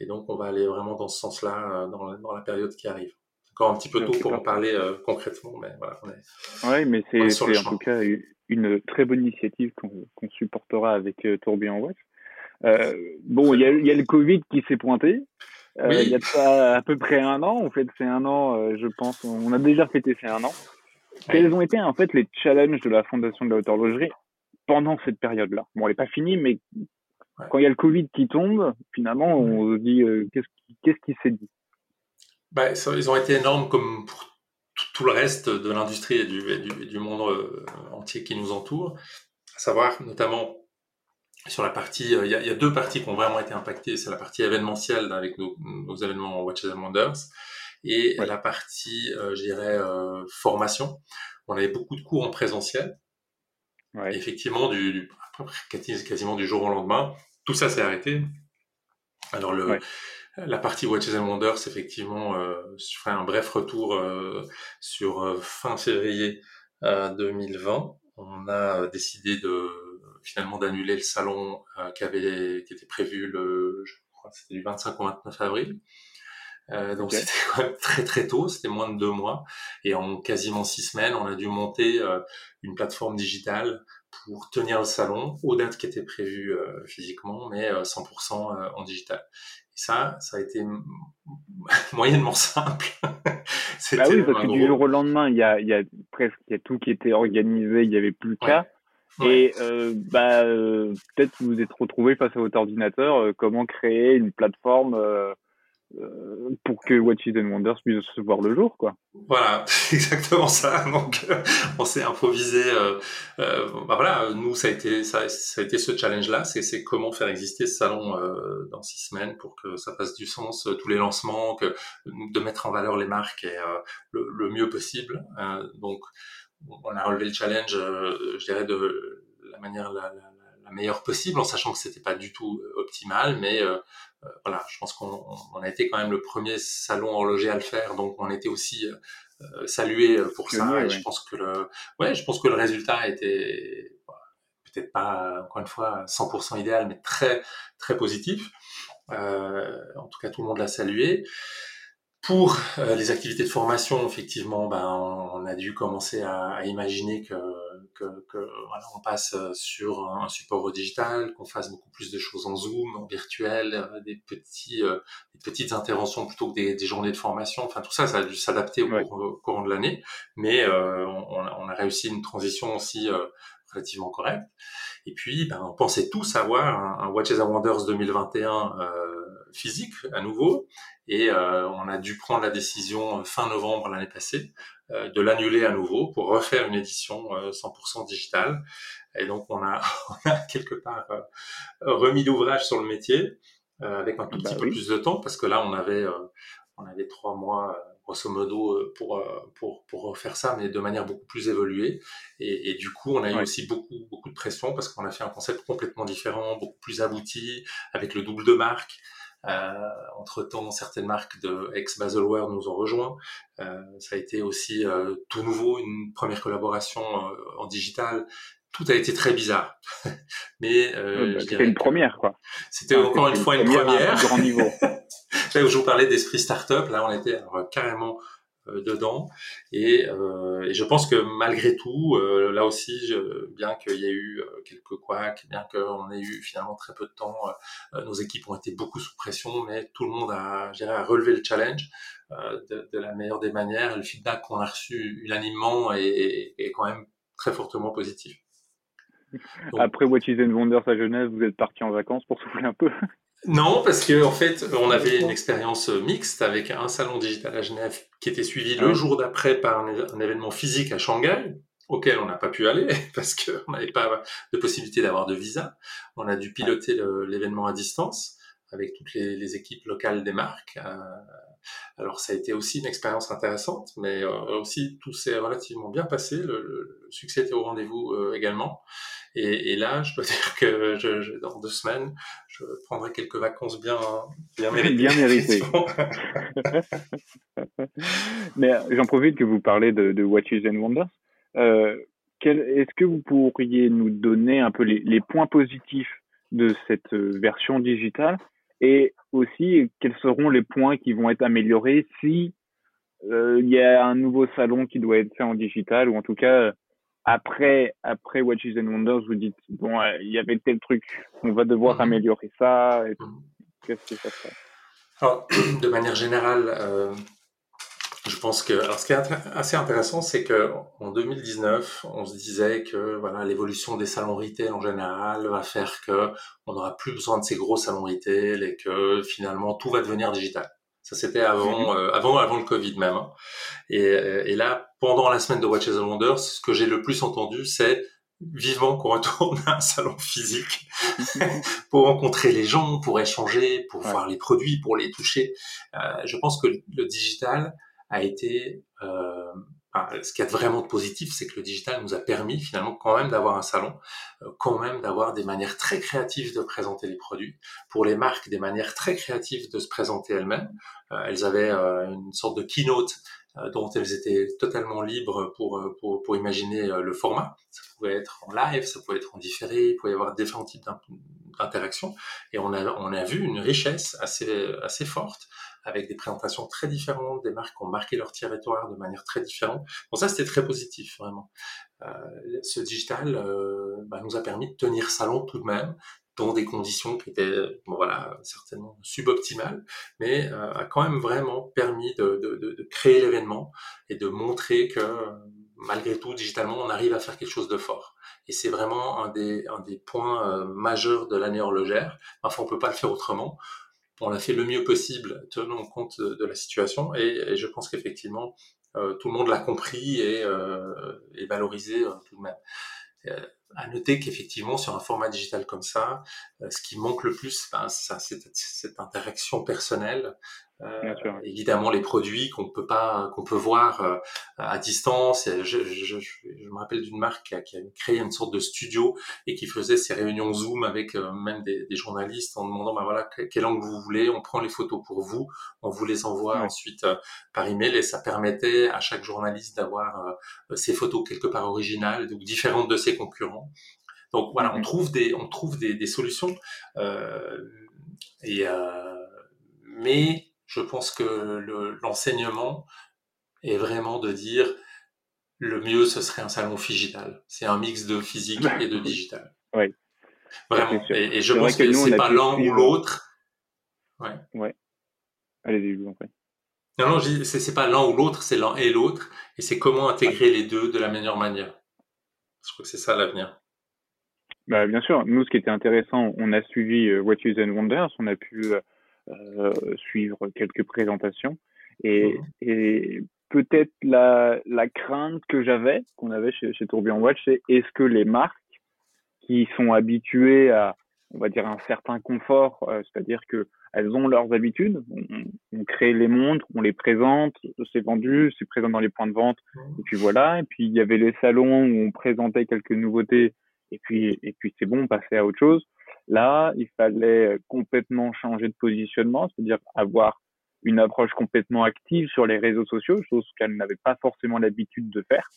et donc, on va aller vraiment dans ce sens-là euh, dans, la, dans la période qui arrive. Encore un petit peu tôt pour en parler euh, concrètement, mais voilà. Ouais, mais c'est en tout cas une très bonne initiative qu'on qu supportera avec euh, Tourbillon West. Euh, bon, il y a, y a, le Covid qui s'est pointé. Oui. Il y a à peu près un an. En fait, c'est un an, je pense. On a déjà fêté ces un an. Oui. Quels ont été en fait les challenges de la Fondation de la Haute Horlogerie pendant cette période-là? Bon, elle n'est pas finie, mais ouais. quand il y a le Covid qui tombe, finalement, on se dit euh, qu'est-ce qui, qu'est-ce qui s'est dit? Bah, ça, Ils ont été énormes comme pour tout le reste de l'industrie et du, du, du, monde euh, entier qui nous entoure, à savoir notamment sur la partie, il y, a, deux parties qui ont vraiment été impactées. C'est la partie événementielle avec nos, événements Watches and Wonders et la partie, je dirais, formation. On avait beaucoup de cours en présentiel. effectivement, du, quasiment du jour au lendemain, tout ça s'est arrêté. Alors le, la partie Watches and Wonders, effectivement, euh, je ferai un bref retour euh, sur euh, fin février 2020. On a décidé de finalement d'annuler le salon qui avait qui était prévu le, je crois, c'était du 25 au 29 avril. Donc c'était quand même très très tôt, c'était moins de deux mois, et en quasiment six semaines, on a dû monter une plateforme digitale pour tenir le salon aux dates qui étaient prévues euh, physiquement, mais 100% euh, en digital. Et ça, ça a été moyennement simple. bah oui, parce que du jour au lendemain, il y a, y a presque y a tout qui était organisé, il n'y avait plus le cas. Et euh, bah, euh, peut-être vous vous êtes retrouvé face à votre ordinateur, comment créer une plateforme euh, pour que Watches and Wonders puisse se voir le jour, quoi. Voilà, exactement ça. Donc, on s'est improvisé. Euh, euh, bah voilà, nous, ça a été, ça, a été ce challenge-là. C'est, c'est comment faire exister ce salon dans six semaines pour que ça fasse du sens, tous les lancements, de mettre en valeur les marques et, le, le, mieux possible. donc, on a relevé le challenge, je dirais, de la manière la, la, la meilleure possible, en sachant que c'était pas du tout optimal, mais euh, voilà, je pense qu'on on a été quand même le premier salon horloger à le faire, donc on était aussi euh, euh, salué pour ça. et je pense que le, ouais, je pense que le résultat était peut-être pas encore une fois 100% idéal, mais très très positif. Euh, en tout cas, tout le monde l'a salué. Pour les activités de formation, effectivement, ben, on, a dû commencer à, à imaginer que que, que voilà, on passe euh, sur un support digital, qu'on fasse beaucoup plus de choses en Zoom, en virtuel, euh, des petits, euh, des petites interventions plutôt que des, des, journées de formation. Enfin, tout ça, ça a dû s'adapter au, courant de l'année, mais euh, on, on, a réussi une transition aussi relativement correcte. Et puis, ben, on pensait tous avoir un, un Watches and Wonders 2021 euh, physique à nouveau, et euh, on a dû prendre la décision fin novembre l'année passée euh, de l'annuler à nouveau pour refaire une édition 100% euh, digitale. Et donc on a, on a quelque part euh, remis l'ouvrage sur le métier avec un tout bah petit peu plus de temps parce que là on avait on avait trois mois grosso modo pour pour pour refaire ça mais de manière beaucoup plus évoluée. Et, et du coup on a eu aussi beaucoup beaucoup de pression parce qu'on a fait un concept complètement différent beaucoup plus abouti avec le double de marque. euh, entre-temps, certaines marques de ex-Baselware nous ont rejoints. Euh, ça a été aussi euh, tout nouveau, une première collaboration en digital. Tout a été très bizarre. Mais bah, c'était une première, quoi. C'était encore une fois une première. grand niveau. je vous parlais d'esprit startup. Là, on était carrément euh, dedans. Et, euh, et, je pense que malgré tout, euh, là aussi, bien qu'il y ait eu quelques couacs, bien qu'on ait eu finalement très peu de temps, nos équipes ont été beaucoup sous pression, mais tout le monde a, à relevé le challenge de, la meilleure des manières. Le feedback qu'on a reçu unanimement est, est, quand même très fortement positif. Après Watches and Wonders à Genève, vous êtes parti en vacances pour souffler un peu non, parce que en fait, on avait une expérience mixte avec un salon digital à Genève qui était suivi le jour d'après par un, événement physique à Shanghai auquel on n'a pas pu aller parce qu'on n'avait pas de possibilité d'avoir de visa. On a dû piloter l'événement à distance avec toutes les, équipes locales des marques. Euh, alors ça a été aussi une expérience intéressante, mais euh, aussi tout s'est relativement bien passé. Le, succès était au rendez-vous euh, également. Et, et, là, je dois dire que je, je, dans deux semaines, je prendrai quelques vacances bien, bien méritées. bien méritées. mais j'en profite que vous parlez de, de Watches and Wonders. Euh, Est-ce que vous pourriez nous donner un peu les, les points positifs de cette version digitale? Et aussi quels seront les points qui vont être améliorés si euh, il y a un nouveau salon qui doit être fait en digital ou en tout cas après après Watches and Wonders vous dites bon euh, il y avait tel truc on va devoir mhm. améliorer ça mhm. qu'est-ce que ça fait alors de manière générale euh, je pense que alors ce qui est assez intéressant, c'est que en 2019, on se disait que voilà l'évolution des salons retail en général va faire que on n'aura plus besoin de ces gros salons retail et que finalement tout va devenir digital. Ça c'était avant, mhm. euh, avant, avant le Covid même. Hein. Et, et, là, pendant la semaine de Watches and Wonders, ce que j'ai le plus entendu, c'est vivement qu'on retourne à un salon physique pour rencontrer les gens, pour échanger, pour voir les produits, pour les toucher. Euh, je pense que le digital a été euh, ce qui est vraiment de positif, c'est que le digital nous a permis finalement quand même d'avoir un salon, euh, quand même d'avoir des manières très créatives de présenter les produits. Pour les marques, des manières très créatives de se présenter elles-mêmes. Euh, elles avaient euh, une sorte de keynote dont elles étaient totalement libres pour, pour, pour imaginer le format. Ça pouvait être en live, ça pouvait être en différé, il pouvait y avoir différents types d'interactions. Et on a, on a vu une richesse assez, assez forte avec des présentations très différentes, des marques qui ont marqué leur territoire de manière très différente. Bon, ça, c'était très positif, vraiment. Euh, ce digital euh, bah, nous a permis de tenir salon tout de même, dans des conditions qui étaient, bon, voilà, certainement suboptimales, mais euh, a quand même vraiment permis de, de, de, de créer l'événement et de montrer que malgré tout, digitalement, on arrive à faire quelque chose de fort. Et c'est vraiment un des, un des points euh, majeurs de l'année horlogère. Enfin, on peut pas le faire autrement on l'a fait le mieux possible, tenant compte de, la situation, et, je pense qu'effectivement, euh, tout le monde l'a compris et, euh, valorisé euh, tout de même. À noter qu'effectivement, sur un format digital comme ça, ce qui manque le plus, ben, c'est cette interaction personnelle euh, évidemment les produits qu'on peut pas qu'on peut voir euh, à distance. Je, je, je, je me rappelle d'une marque qui a, qui a, créé une sorte de studio et qui faisait ses réunions Zoom avec euh, même des, des, journalistes en demandant ben voilà quel angle vous voulez, on prend les photos pour vous, on vous les envoie ensuite par email. Et ça permettait à chaque journaliste d'avoir ses photos quelque part originales ou différentes de ses concurrents. Donc voilà, on trouve des on trouve des, des solutions. Et mais je pense que l'enseignement est vraiment de dire le mieux ce serait un salon digital. C'est un mix de physique et de digital. Oui. Vraiment. Et, je pense que, c'est pas l'un ou l'autre. Ouais. Ouais. Allez-y, vous en Non, non, c'est pas l'un ou l'autre, c'est l'un et l'autre. Et c'est comment intégrer les deux de la meilleure manière. Je crois que c'est ça l'avenir. Bah, bien sûr. Nous, ce qui était intéressant, on a suivi euh, What You and Wonders. On a pu euh, suivre quelques présentations. Et, et peut-être la, la crainte que j'avais, qu'on avait chez, chez Tourbillon Watch, c'est est-ce que les marques qui sont habituées à, on va dire, un certain confort, euh, c'est-à-dire que elles ont leurs habitudes, on, crée les montres, on les présente, c'est vendu, c'est présent dans les points de vente, mhm. et puis voilà. Et puis il y avait les salons où on présentait quelques nouveautés, et puis et puis c'est bon, on passait à autre chose. Là, il fallait complètement changer de positionnement, c'est-à-dire avoir une approche complètement active sur les réseaux sociaux, chose qu'elle n'avait pas forcément l'habitude de faire.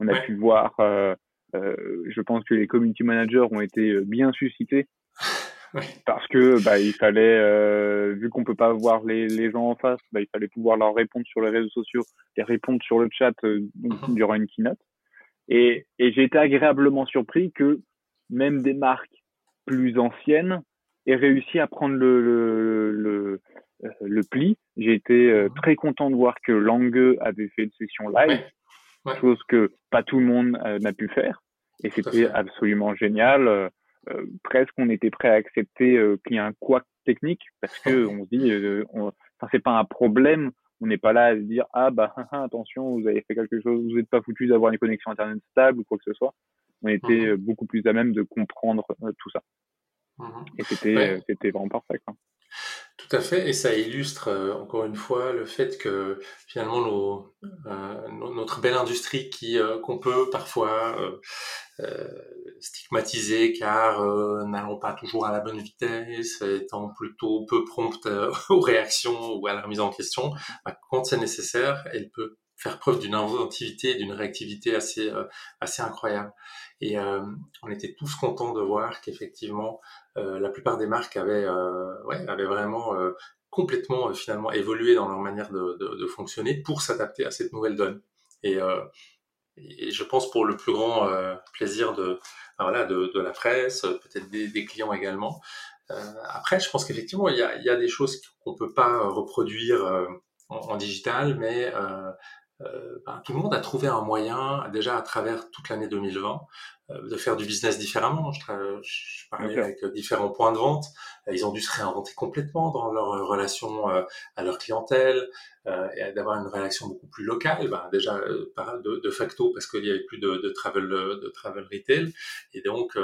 On a pu voir, euh, euh, je pense que les community managers ont été euh, bien suscités parce que bah, il fallait, euh, vu qu'on peut pas voir les, les gens en face, bah, il fallait pouvoir leur répondre sur les réseaux sociaux et répondre sur le chat euh, mhm. durant une keynote. Et, et j'ai été agréablement surpris que même des marques plus ancienne et réussi à prendre le, le, le, euh, le pli. J'ai été euh, mhm. très content de voir que Langue avait fait une session live, chose que pas tout le monde euh, n'a pu faire. Et c'était absolument génial. presque on était prêt à accepter qu'il y ait un quoi technique parce que on se dit, on, enfin, c'est pas un problème. On n'est pas là à se dire ah bah attention vous avez fait quelque chose, vous n'êtes pas foutu d'avoir une connexion internet stable ou quoi que ce soit. On était mhm. beaucoup plus à même de comprendre tout ça. Mhm. Et c'était, euh, c'était vraiment parfait. Quoi. Tout à fait, et ça illustre euh, encore une fois le fait que finalement nos, euh, notre belle industrie qui qu'on peut parfois stigmatiser car n'allons pas toujours à la bonne vitesse, étant plutôt peu prompte aux réactions ou à la remise en question, bah, quand c'est nécessaire, elle peut faire preuve d'une inventivité et d'une réactivité assez assez incroyable. Et on était tous contents de voir qu'effectivement euh, la plupart des marques avaient, euh, vraiment euh, complètement finalement évolué dans leur manière de, fonctionner pour s'adapter à cette nouvelle donne. Et, je pense pour le plus grand plaisir de, voilà, de, la presse, peut-être des, clients également. après, je pense qu'effectivement, il y a, des choses qu'on peut pas reproduire en, digital, mais ben, tout le monde a trouvé un moyen, déjà à travers toute l'année 2020, de faire du business différemment. Je, je parlais avec différents points de vente. Ils ont dû se réinventer complètement dans leur relation à leur clientèle et d'avoir une relation beaucoup plus locale. Ben, déjà de, de, facto parce qu'il y avait plus de, de, travel de travel retail et donc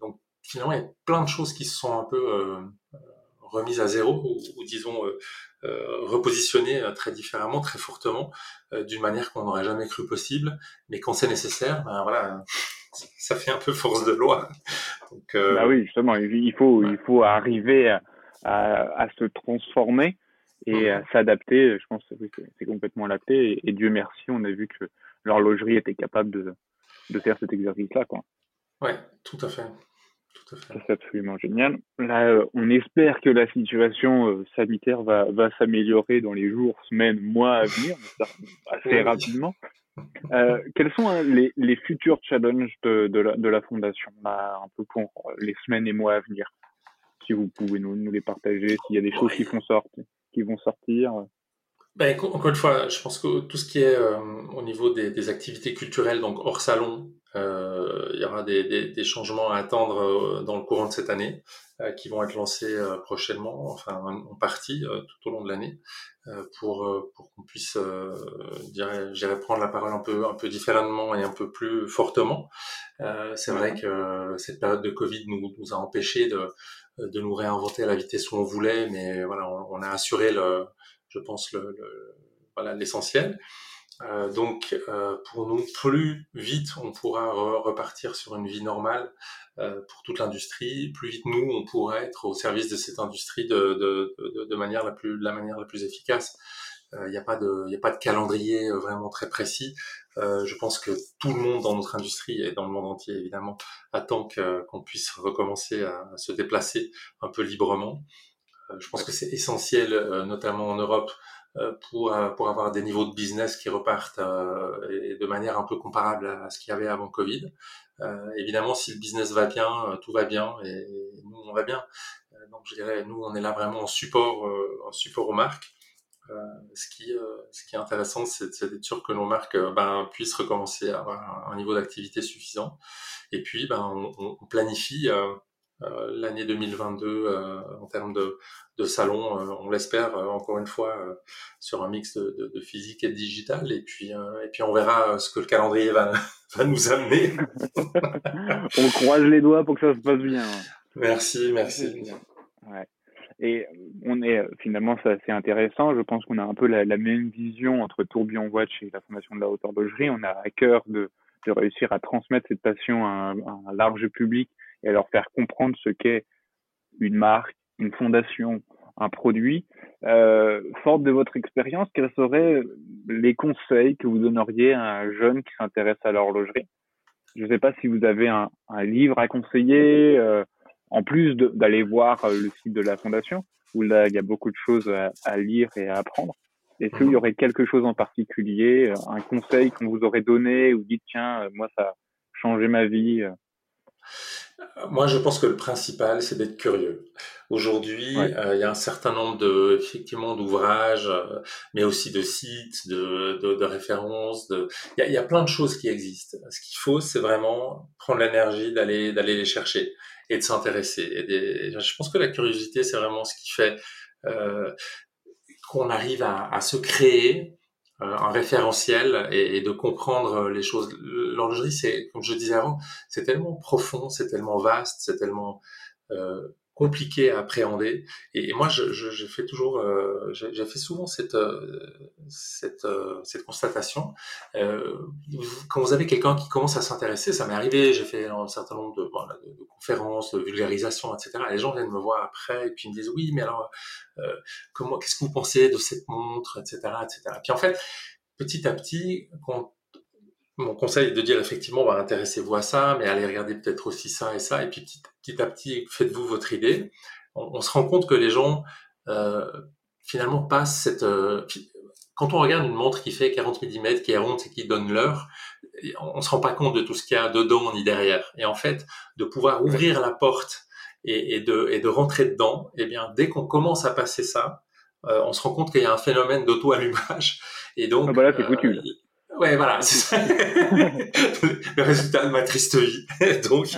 donc finalement il y a plein de choses qui se sont un peu remises à zéro ou, disons euh, euh, repositionnées euh, très différemment, très fortement, d'une manière qu'on n'aurait jamais cru possible. Mais quand c'est nécessaire, ben voilà, ça fait un peu force de loi. Donc, bah oui, justement, il faut il faut arriver à, à, se transformer et à s'adapter. Je pense que c'est complètement adapté. Et, Dieu merci, on a vu que l'horlogerie était capable de, de faire cet exercice-là. Quoi. Ouais, tout à fait. C'est absolument génial. Là, euh, on espère que la situation euh, sanitaire va, va s'améliorer dans les jours, semaines, mois à venir, assez rapidement. Euh, quels sont hein, les, les, futurs challenges de, de, la, de la fondation, là, un peu pour les semaines et mois à venir? Si vous pouvez nous, nous les partager, s'il y a des choses qui, font sortir, qui vont sortir. Ben, encore une fois, je pense que tout ce qui est au niveau des, des, activités culturelles, donc hors salon, il y aura des, des, des, changements à attendre euh, dans le courant de cette année euh, qui vont être lancés prochainement, enfin en partie tout au long de l'année, pour, pour qu'on puisse, j'irai prendre la parole un peu, un peu différemment et un peu plus fortement. C'est vrai que cette période de Covid nous, nous a empêché de, de nous réinventer à la vitesse où on voulait, mais voilà, on, on a assuré le, je pense le, le voilà l'essentiel. Euh, donc, euh, pour nous, plus vite on pourra repartir sur une vie normale euh, pour toute l'industrie, plus vite nous on pourra être au service de cette industrie de, de, de, de manière la plus, de la manière la plus efficace. Il n'y a pas de, a pas de calendrier vraiment très précis. je pense que tout le monde dans notre industrie et dans le monde entier évidemment attend qu'on puisse recommencer à, se déplacer un peu librement. je pense que c'est essentiel, notamment en Europe, euh, pour, euh, pour avoir des niveaux de business qui repartent euh, et de manière un peu comparable à ce qu'il y avait avant Covid. évidemment, si le business va bien, tout va bien et nous, on va bien. donc, je dirais, nous, on est là vraiment en support, en support aux marques. Euh, ce, qui, euh, ce qui est intéressant, c'est d'être sûr que nos marques ben, puissent recommencer à avoir un, niveau d'activité suffisant. Et puis, ben, on, on planifie euh, l'année 2022 euh, en termes de, de salon, euh, on l'espère encore une fois sur un mix de, de, physique et de digital. Et puis, et puis on verra ce que le calendrier va, va nous amener. on croise les doigts pour que ça se passe bien. Merci, merci. Ouais. Et on est finalement c'est assez intéressant. Je pense qu'on a un peu la, la, même vision entre Tourbillon Watch et la Fondation de la Haute Horlogerie. On a à cœur de, de réussir à transmettre cette passion à un, à un large public et leur faire comprendre ce qu'est une marque, une fondation, un produit. Euh, forte de votre expérience, quels seraient les conseils que vous donneriez à un jeune qui s'intéresse à l'horlogerie? Je ne sais pas si vous avez un, un livre à conseiller, euh, en plus d'aller voir euh, le site de la fondation, où là, il y a beaucoup de choses à, à lire et à apprendre. Est-ce qu'il y mhm. aurait quelque chose en particulier, euh, un conseil qu'on vous aurait donné ou dit tiens, euh, moi ça a changé ma vie moi, je pense que le principal, c'est d'être curieux. Aujourd'hui, euh, il y a un certain nombre de, effectivement, d'ouvrages, euh, mais aussi de sites, de, de, de références. De... Il, y a, il y a plein de choses qui existent. Ce qu'il faut, c'est vraiment prendre l'énergie d'aller d'aller les chercher et de s'intéresser. Et Je pense que la curiosité, c'est vraiment ce qui fait euh, qu'on arrive à, à se créer euh, un référentiel et, et, de comprendre les choses. L'horlogerie, c'est, comme je disais avant, c'est tellement profond, c'est tellement vaste, c'est tellement euh, compliqué à appréhender. Et, moi, je, je, je, fais toujours, euh, j'ai fait souvent cette euh, cette, euh, cette constatation. Euh, quand vous avez quelqu'un qui commence à s'intéresser, ça m'est arrivé. J'ai fait un certain nombre de, voilà, de, conférences, de vulgarisation, etc. les gens viennent me voir après et puis ils me disent oui, mais alors comment, qu'est-ce que vous pensez de cette montre, etc., etc. Puis en fait, petit à petit, quand mon conseil est de dire effectivement, bah, intéressez-vous à ça, mais allez regarder peut-être aussi ça et ça, et puis petit, petit à petit, faites-vous votre idée. On, on, se rend compte que les gens euh, finalement passent cette. Euh, quand on regarde une montre qui fait 40 mm, qui est ronde et qui donne l'heure, on, on se rend pas compte de tout ce qu'il y a dedans ni derrière. Et en fait, de pouvoir ouvrir la porte et, et de, et de rentrer dedans, eh bien, dès qu'on commence à passer ça, euh, on se rend compte qu'il y a un phénomène d'auto-allumage Et donc, ah bah là, c'est foutu. Ouais, voilà. le résultat de ma triste vie. Donc,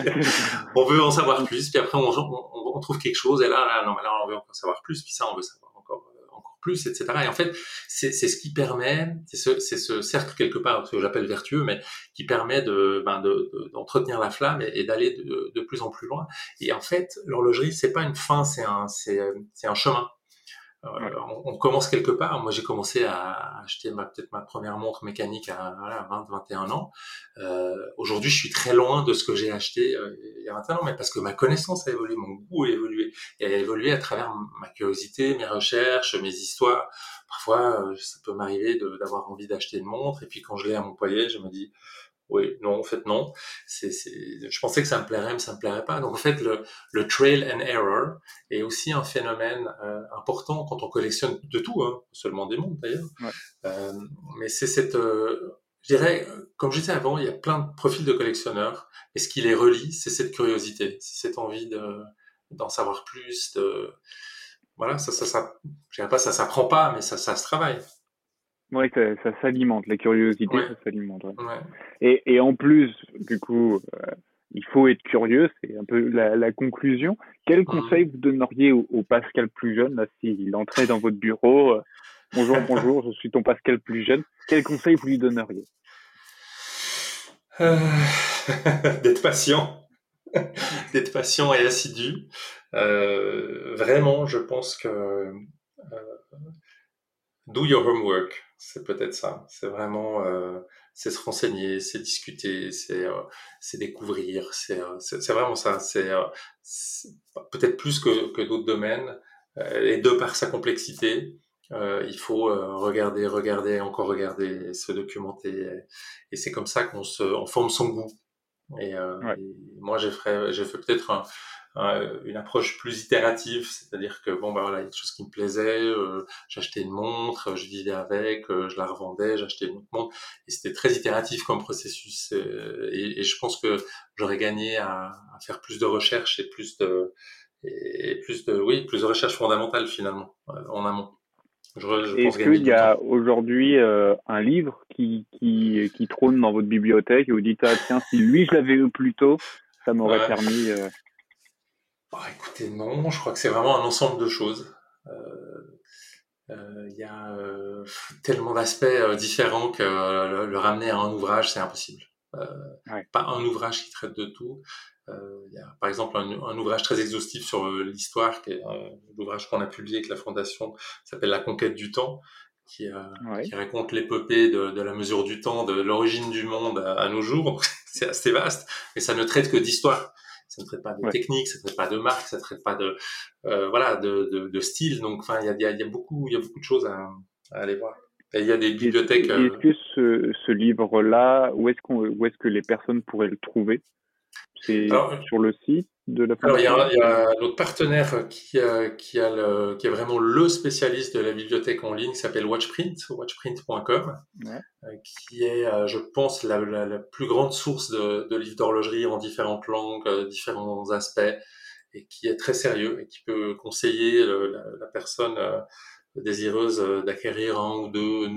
on veut en savoir plus, puis après, on, on, on trouve quelque chose, et là, là, non, mais là, on veut encore savoir plus, puis ça, on veut savoir encore, euh, encore plus, etc. Et en fait, c'est ce qui permet, c'est ce, ce, cercle quelque part, ce que j'appelle vertueux, mais qui permet de ben, d'entretenir de, la flamme et, d'aller de, de, plus en plus loin. Et en fait, l'horlogerie, c'est pas une fin, c'est un, c'est un chemin. Euh, on, commence quelque part. Moi, j'ai commencé à acheter ma, peut-être ma première montre mécanique à voilà, 20, 21 ans. Euh, Aujourd'hui, je suis très loin de ce que j'ai acheté euh, il y a 21 ans, mais parce que ma connaissance a évolué, mon goût a évolué. Et a évolué à travers ma curiosité, mes recherches, mes histoires. Parfois, euh, ça peut m'arriver d'avoir envie d'acheter une montre, et puis quand je l'ai à mon poignet, je me dis, oui, non, en fait, non. C'est, je pensais que ça me plairait, mais ça me plairait pas. Donc, en fait, le, le trail and error est aussi un phénomène euh, important quand on collectionne de tout, hein, seulement des montres d'ailleurs. Euh, mais c'est cette, euh, je dirais, comme je disais avant, il y a plein de profils de collectionneurs. Et ce qui les relie, c'est cette curiosité, c'est cette envie de, d'en savoir plus. De, voilà, ça, ça, ça, je dirais pas ça s'apprend pas, mais ça, ça se travaille. Oui, ça, ça s'alimente, la curiosité, ça s'alimente. Ouais. Et, et, en plus, du coup, euh, il faut être curieux, c'est un peu la, la conclusion. Quel conseil vous donneriez au, au, Pascal plus jeune, là, s'il entrait dans votre bureau euh, Bonjour, bonjour, je suis ton Pascal plus jeune. Quel conseil vous lui donneriez? Euh... D'être patient, d'être patient et assidu. Vraiment, je pense que do your homework c'est peut-être ça. C'est vraiment, euh, c'est se renseigner, c'est discuter, c'est euh, découvrir, c'est euh, vraiment ça. C'est euh, peut-être plus que, que d'autres domaines. et de par sa complexité, il faut regarder, regarder, encore regarder, se documenter. Et, c'est comme ça qu'on se, on forme son goût. Et, et moi, j'ai fait, j'ai fait peut-être un, euh, une approche plus itérative, c'est-à-dire que bon bah voilà, il y a quelque chose qui me plaisait, euh, j'achetais une montre, je vivais avec, euh, je la revendais, j'achetais une autre montre, et c'était très itératif comme processus. Et, et je pense que j'aurais gagné à, à, faire plus de recherches et plus de et plus de oui plus de recherches fondamentales finalement en amont. Est-ce qu'il y a aujourd'hui euh, un livre qui, qui, qui trône dans votre bibliothèque et vous dites ah tiens si lui je l'avais eu plus tôt ça m'aurait permis euh... Bah, écoutez, non, je crois que c'est vraiment un ensemble de choses. Il euh, euh, y a euh, tellement d'aspects euh, différents que le, ramener à un ouvrage, c'est impossible. Ouais. Pas un ouvrage qui traite de tout. Il y a par exemple un, un, ouvrage très exhaustif sur l'histoire, qui est l'ouvrage qu'on a publié avec la Fondation, s'appelle La conquête du temps, qui, ouais. qui raconte l'épopée de, de, la mesure du temps, de l'origine du monde à, à nos jours. c'est assez vaste, mais ça ne traite que d'histoire ça ne traite pas de technique, ça ne traite pas de marque, ça ne traite pas de euh, voilà de, de, de, style. Donc, enfin, il y a, y, a, y a, beaucoup, il y a beaucoup de choses à, à aller voir. Et il y a des bibliothèques. Est-ce euh, que ce, ce livre-là, où est-ce qu'on, où est-ce que les personnes pourraient le trouver? C'est sur le site? De la Alors, il y a, a notre partenaire qui, a, qui, a le, qui est vraiment le spécialiste de la bibliothèque en ligne, qui s'appelle Watchprint, watchprint.com, ouais. Euh, qui est, euh, je pense, la, la, la, plus grande source de, de livres d'horlogerie en différentes langues, euh, différents aspects, et qui est très sérieux et qui peut conseiller le, la, la, personne désireuse d'acquérir un ou deux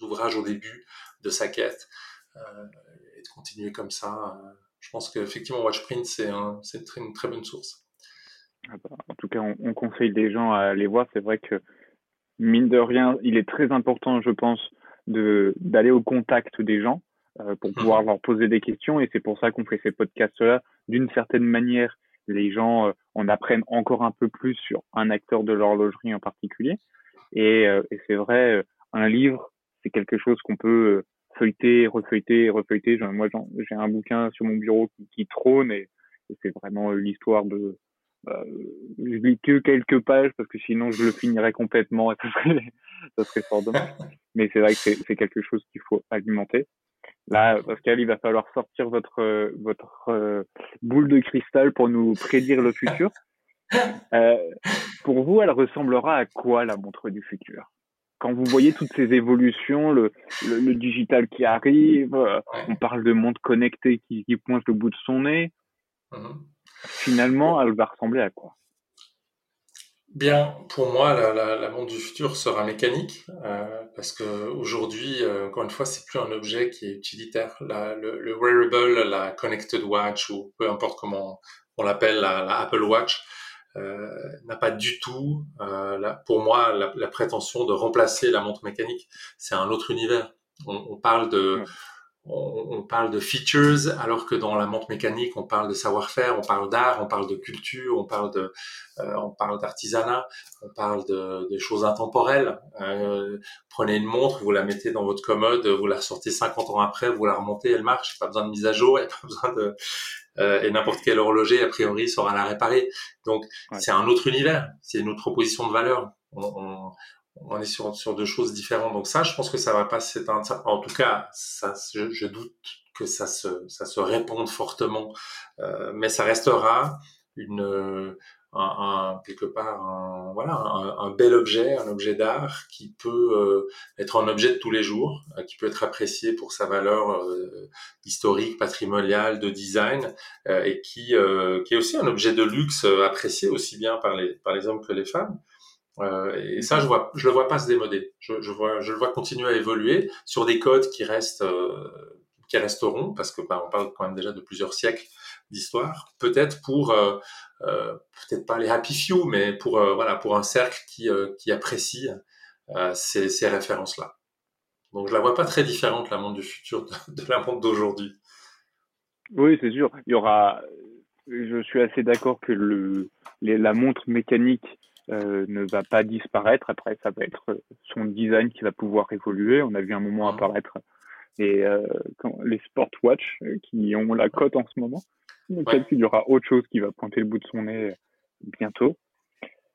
ouvrages au début de sa quête et de continuer comme ça je pense qu'effectivement, Watchprint, c'est un, une, très bonne source. Ah bah, en tout cas, on, on, conseille des gens à aller voir. C'est vrai que, mine de rien, il est très important, je pense, d'aller au contact des gens euh, pour pouvoir mmh. leur poser des questions. Et c'est pour ça qu'on fait ces podcasts-là. D'une certaine manière, les gens euh, en apprennent encore un peu plus sur un acteur de l'horlogerie en particulier. Et, euh, et c'est vrai, un livre, c'est quelque chose qu'on peut feuilleter, refeuilleter, refeuilleter. Moi, j'ai un bouquin sur mon bureau qui, qui trône et, et c'est vraiment l'histoire de. Euh, je lis que quelques pages parce que sinon je le finirais complètement et ça serait, ça serait fort dommage. Mais c'est vrai que c'est quelque chose qu'il faut alimenter. Là, Pascal, il va falloir sortir votre votre euh, boule de cristal pour nous prédire le futur. Euh, pour vous, elle ressemblera à quoi la montre du futur? Quand vous voyez toutes ces évolutions, le, le, le digital qui arrive, euh, on parle de monde connecté qui, qui, pointe le bout de son nez, mmh. finalement, elle va ressembler à quoi? Bien, pour moi, la, la, montre du futur sera mécanique euh, parce que aujourd'hui, euh, encore une fois, c'est plus un objet qui est utilitaire. La, le, le, wearable, la connected watch ou peu importe comment on l'appelle, la, Apple Watch, n'a pas du tout, euh, pour moi, la, prétention de remplacer la montre mécanique. C'est un autre univers. On, on parle de on, parle de features, alors que dans la montre mécanique, on parle de savoir-faire, on parle d'art, on parle de culture, on parle de, euh, on parle d'artisanat, on parle de, de choses intemporelles. Euh, prenez une montre, vous la mettez dans votre commode, vous la ressortez 50 ans après, vous la remontez, elle marche, pas besoin de mise à jour, il pas besoin de euh, et n'importe quel horloger a priori saura la réparer. Donc c'est un autre univers, c'est une autre proposition de valeur. On, on, on est sur, sur deux choses différentes. Donc ça, je pense que ça va pas s'éteindre. En tout cas, ça, je, je, doute que ça se, ça se réponde fortement, euh, mais ça restera une, un, un, quelque part un, voilà, un, bel objet, un objet d'art qui peut euh, être un objet de tous les jours, euh, qui peut être apprécié pour sa valeur euh, historique, patrimoniale, de design, euh, et qui, qui est aussi un objet de luxe apprécié aussi bien par les, par les hommes que les femmes. Euh, et ça, je vois, je le vois pas se démoder. Je, je, vois, je le vois continuer à évoluer sur des codes qui restent, euh, qui resteront, parce que bah, on parle quand même déjà de plusieurs siècles d'histoire. Peut-être pour, euh, euh peut-être pas les happy few, mais pour euh, voilà, pour un cercle qui, qui apprécie ces, ces références-là. Donc, je la vois pas très différente la montre du futur de, la montre d'aujourd'hui. Oui, c'est sûr. Il y aura. Je suis assez d'accord que le, la montre mécanique euh, ne va pas disparaître. Après, ça va être son design qui va pouvoir évoluer. On a vu un moment mhm. apparaître les, euh, les watch euh, qui ont la cote en ce moment. Peut-être qu'il y aura autre chose qui va pointer le bout de son nez bientôt.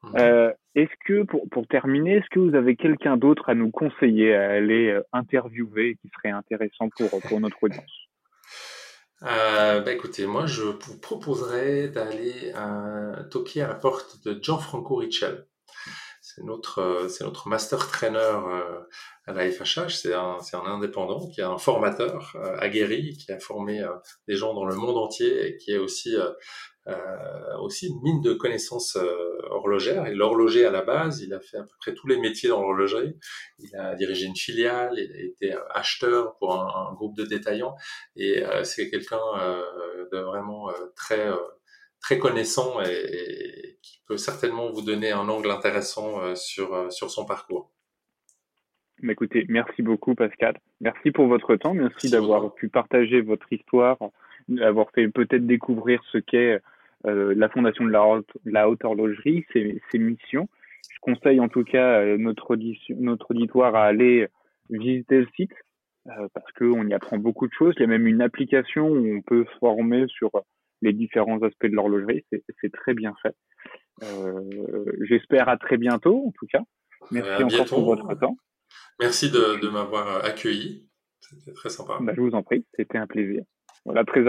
Mhm. Euh, est-ce que, pour, pour terminer, est-ce que vous avez quelqu'un d'autre à nous conseiller à aller interviewer qui serait intéressant pour, pour notre audience? Euh, bah écoutez, moi je vous proposerais d'aller euh, toquer à la porte de Gianfranco Richel. C'est notre, euh, c'est notre master trainer euh, à la FHH. C'est un, c'est un indépendant qui est un formateur euh, aguerri, qui a formé des gens dans le monde entier et qui est aussi euh, aussi une mine de connaissances euh, horlogères. Et l'horloger à la base, il a fait à peu près tous les métiers dans l'horlogerie. Il a dirigé une filiale, il a été acheteur pour un, groupe de détaillants. Et euh, c'est quelqu'un de vraiment très très connaissant et, qui peut certainement vous donner un angle intéressant sur sur son parcours. Écoutez, merci beaucoup Pascal. Merci pour votre temps. Merci d'avoir pu partager votre histoire, d'avoir fait peut-être découvrir ce qu'est euh, la fondation de la haute, la haute horlogerie, ses, ses, missions. Je conseille en tout cas euh, notre, auditoire à aller visiter le site euh, parce qu'on y apprend beaucoup de choses. Il y a même une application où on peut se former sur les différents aspects de l'horlogerie. C'est très bien fait. Euh, J'espère à très bientôt en tout cas. Merci encore pour votre temps. Merci de, de m'avoir accueilli. C'était très sympa. Bah, je vous en prie, c'était un plaisir. Voilà, très,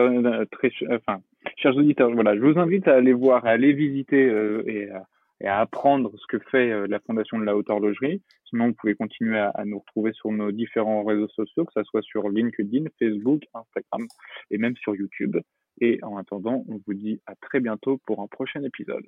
très, enfin, chers auditeurs, voilà, je vous invite à aller voir, à aller visiter euh, et, à, et, à, apprendre ce que fait euh, la Fondation de la Haute Horlogerie. Sinon, vous pouvez continuer à, à, nous retrouver sur nos différents réseaux sociaux, que ce soit sur LinkedIn, Facebook, Instagram et même sur YouTube. Et en attendant, on vous dit à très bientôt pour un prochain épisode.